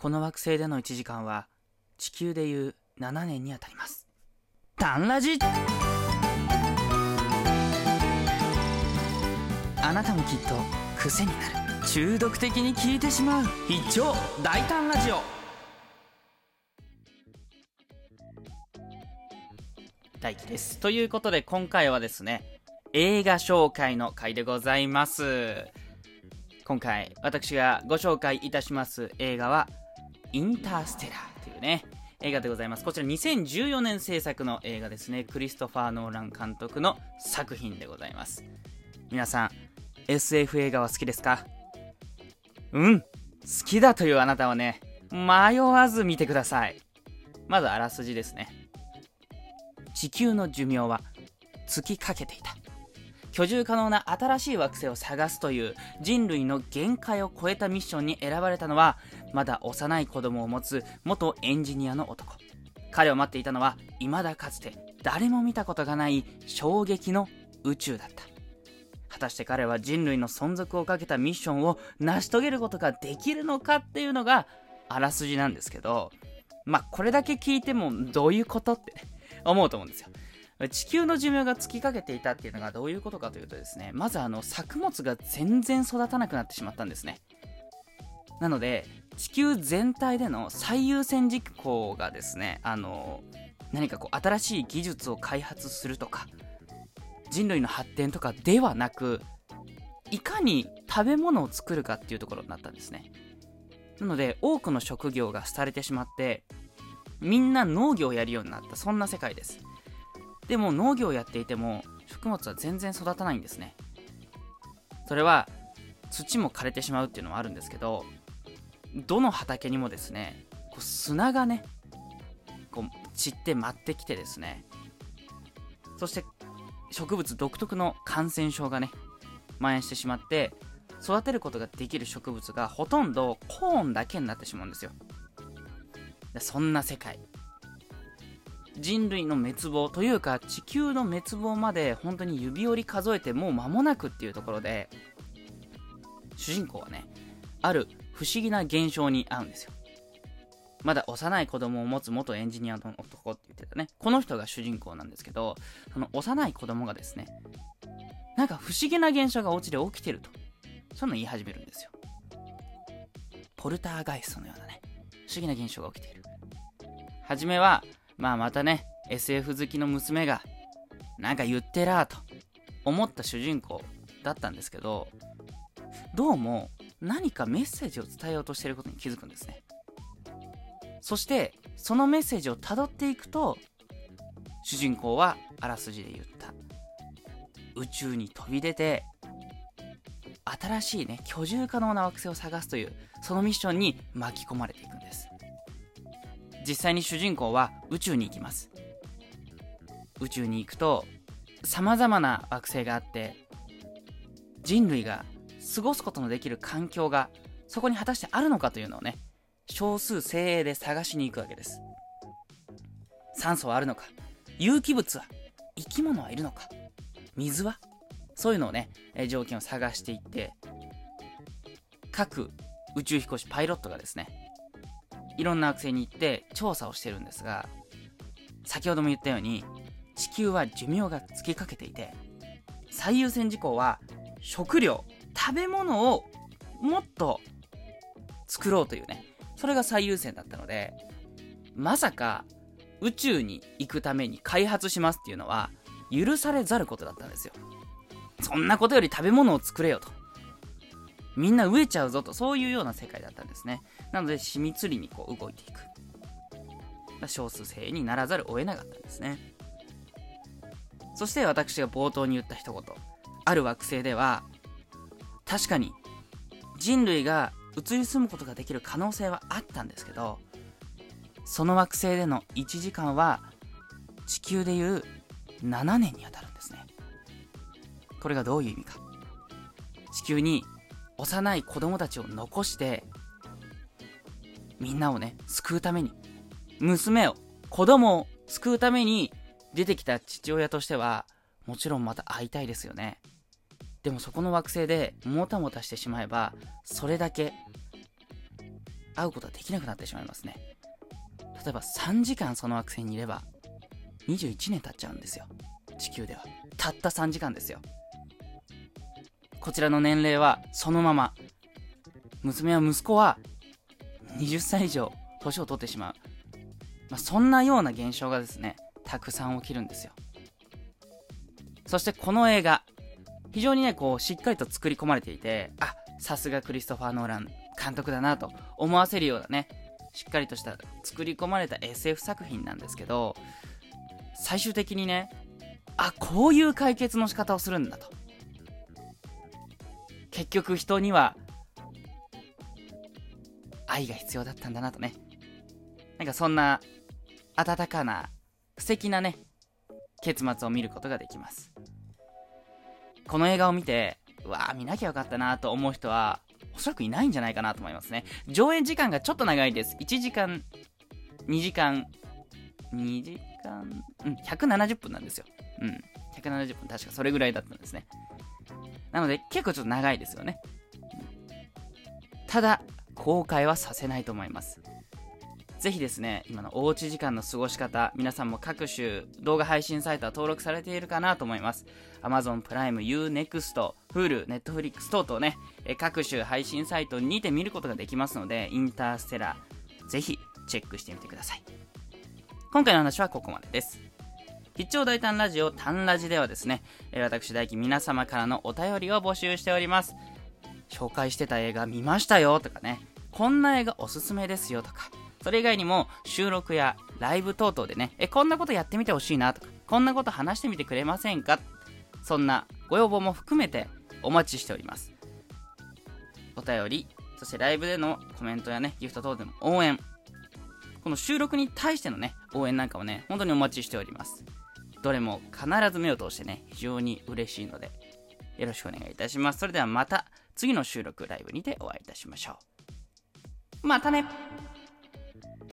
この惑星での1時間は地球でいう7年にあたります。タンラジ！あなたもきっと癖になる。中毒的に聞いてしまう。一丁大胆ラジオ。大輝です。ということで今回はですね映画紹介の回でございます。今回私がご紹介いたします映画はインターステラーというね映画でございます。こちら2014年制作の映画ですね。クリストファー・ノーラン監督の作品でございます。皆さん SF 映画は好きですか？うん好きだというあなたはね迷わず見てください。まずあらすじですね。地球の寿命は尽きかけていた。居住可能な新しい惑星を探すという人類の限界を超えたミッションに選ばれたのはまだ幼い子供を持つ元エンジニアの男。彼を待っていたのは未だかつて誰も見たことがない衝撃の宇宙だった。果たして彼は人類の存続をかけたミッションを成し遂げることができるのかっていうのがあらすじなんですけどまあこれだけ聞いてもどういうことって 思うと思うんですよ。地球の寿命が尽きかけていたっていうのがどういうことかというとですねまずあの作物が全然育たなくなってしまったんですね。なので地球全体での最優先事項がですねあの何かこう新しい技術を開発するとか人類の発展とかではなくいかに食べ物を作るかっていうところになったんですね。なので多くの職業が廃れてしまってみんな農業をやるようになったそんな世界です。でも農業をやっていても食物は全然育たないんですね。それは土も枯れてしまうっていうのはあるんですけどどの畑にもですねこう砂がねこう散って舞ってきてですねそして植物独特の感染症がね蔓延してしまって育てることができる植物がほとんどコーンだけになってしまうんですよ。そんな世界。人類の滅亡というか地球の滅亡まで本当に指折り数えてもう間もなくっていうところで主人公はねある不思議な現象に遭うんですよ。まだ幼い子供を持つ元エンジニアの男って言ってたね。この人が主人公なんですけどその幼い子供がですねなんか不思議な現象がお家で起きてるとそういうの言い始めるんですよ。ポルターガイストのようなね不思議な現象が起きている。初めはまあまたね SF 好きの娘がなんか言ってらーと思った主人公だったんですけどどうも何かメッセージを伝えようとしていることに気づくんですね。そしてそのメッセージをたどっていくと主人公はあらすじで言った。宇宙に飛び出て新しいね居住可能な惑星を探すというそのミッションに巻き込まれていくんです。実際に主人公は宇宙に行きます。宇宙に行くとさまざまな惑星があって人類が過ごすことのできる環境がそこに果たしてあるのかというのをね少数精鋭で探しに行くわけです。酸素はあるのか？有機物は？生き物はいるのか？水は？そういうのをねえ条件を探していって各宇宙飛行士パイロットがですねいろんな惑星に行って調査をしてるんですが先ほども言ったように地球は寿命が尽きかけていて最優先事項は食料。食べ物をもっと作ろうというねそれが最優先だったのでまさか宇宙に行くために開発しますっていうのは許されざることだったんですよ。そんなことより食べ物を作れよと。みんな飢えちゃうぞと。そういうような世界だったんですね。なので秘密裏にこう動いていく。少数精鋭にならざるを得なかったんですね。そして私が冒頭に言った一言。ある惑星では確かに人類が移り住むことができる可能性はあったんですけどその惑星での1時間は地球でいう7年にあたるんですね。これがどういう意味か。地球に幼い子供たちを残してみんなをね救うために娘を子供を救うために出てきた父親としてはもちろんまた会いたいですよね。でもそこの惑星でもたもたしてしまえばそれだけ会うことはできなくなってしまいますね。例えば3時間その惑星にいれば21年経っちゃうんですよ。地球では。たった3時間ですよ。こちらの年齢はそのまま。娘や息子は20歳以上年を取ってしまう、まあ、そんなような現象がですねたくさん起きるんですよ。そしてこの映画非常にねこうしっかりと作り込まれていてあさすがクリストファー・ノーラン監督だなと思わせるようなねしっかりとした作り込まれた SF 作品なんですけど最終的にねあこういう解決の仕方をするんだと。結局人には愛が必要だったんだなとね。なんかそんな温かな素敵なね結末を見ることができます。この映画を見てうわー見なきゃよかったなと思う人はおそらくいないんじゃないかなと思いますね。上映時間がちょっと長いです。1時間2時間2時間うん170分なんですよ。うん。170分確かそれぐらいだったんですね。なので結構ちょっと長いですよね。ただ後悔はさせないと思います。ぜひですね、今のおうち時間の過ごし方、皆さんも各種動画配信サイトは登録されているかなと思います。Amazon プライム、Unext、Hulu、Netflix 等々ね、各種配信サイトにて見ることができますので、インターステラー、ぜひチェックしてみてください。今回の話はここまでです。必聴大胆ラジオ、タンラジではですね、私大輝皆様からのお便りを募集しております。紹介してた映画見ましたよとかね、こんな映画おすすめですよとか、それ以外にも収録やライブ等々でね、え、こんなことやってみてほしいなとか、こんなこと話してみてくれませんか？そんなご要望も含めてお待ちしております。お便り、そしてライブでのコメントやね、ギフト等での応援、この収録に対してのね、応援なんかもね、本当にお待ちしております。どれも必ず目を通してね、非常に嬉しいので、よろしくお願いいたします。それではまた次の収録ライブにてお会いいたしましょう。またね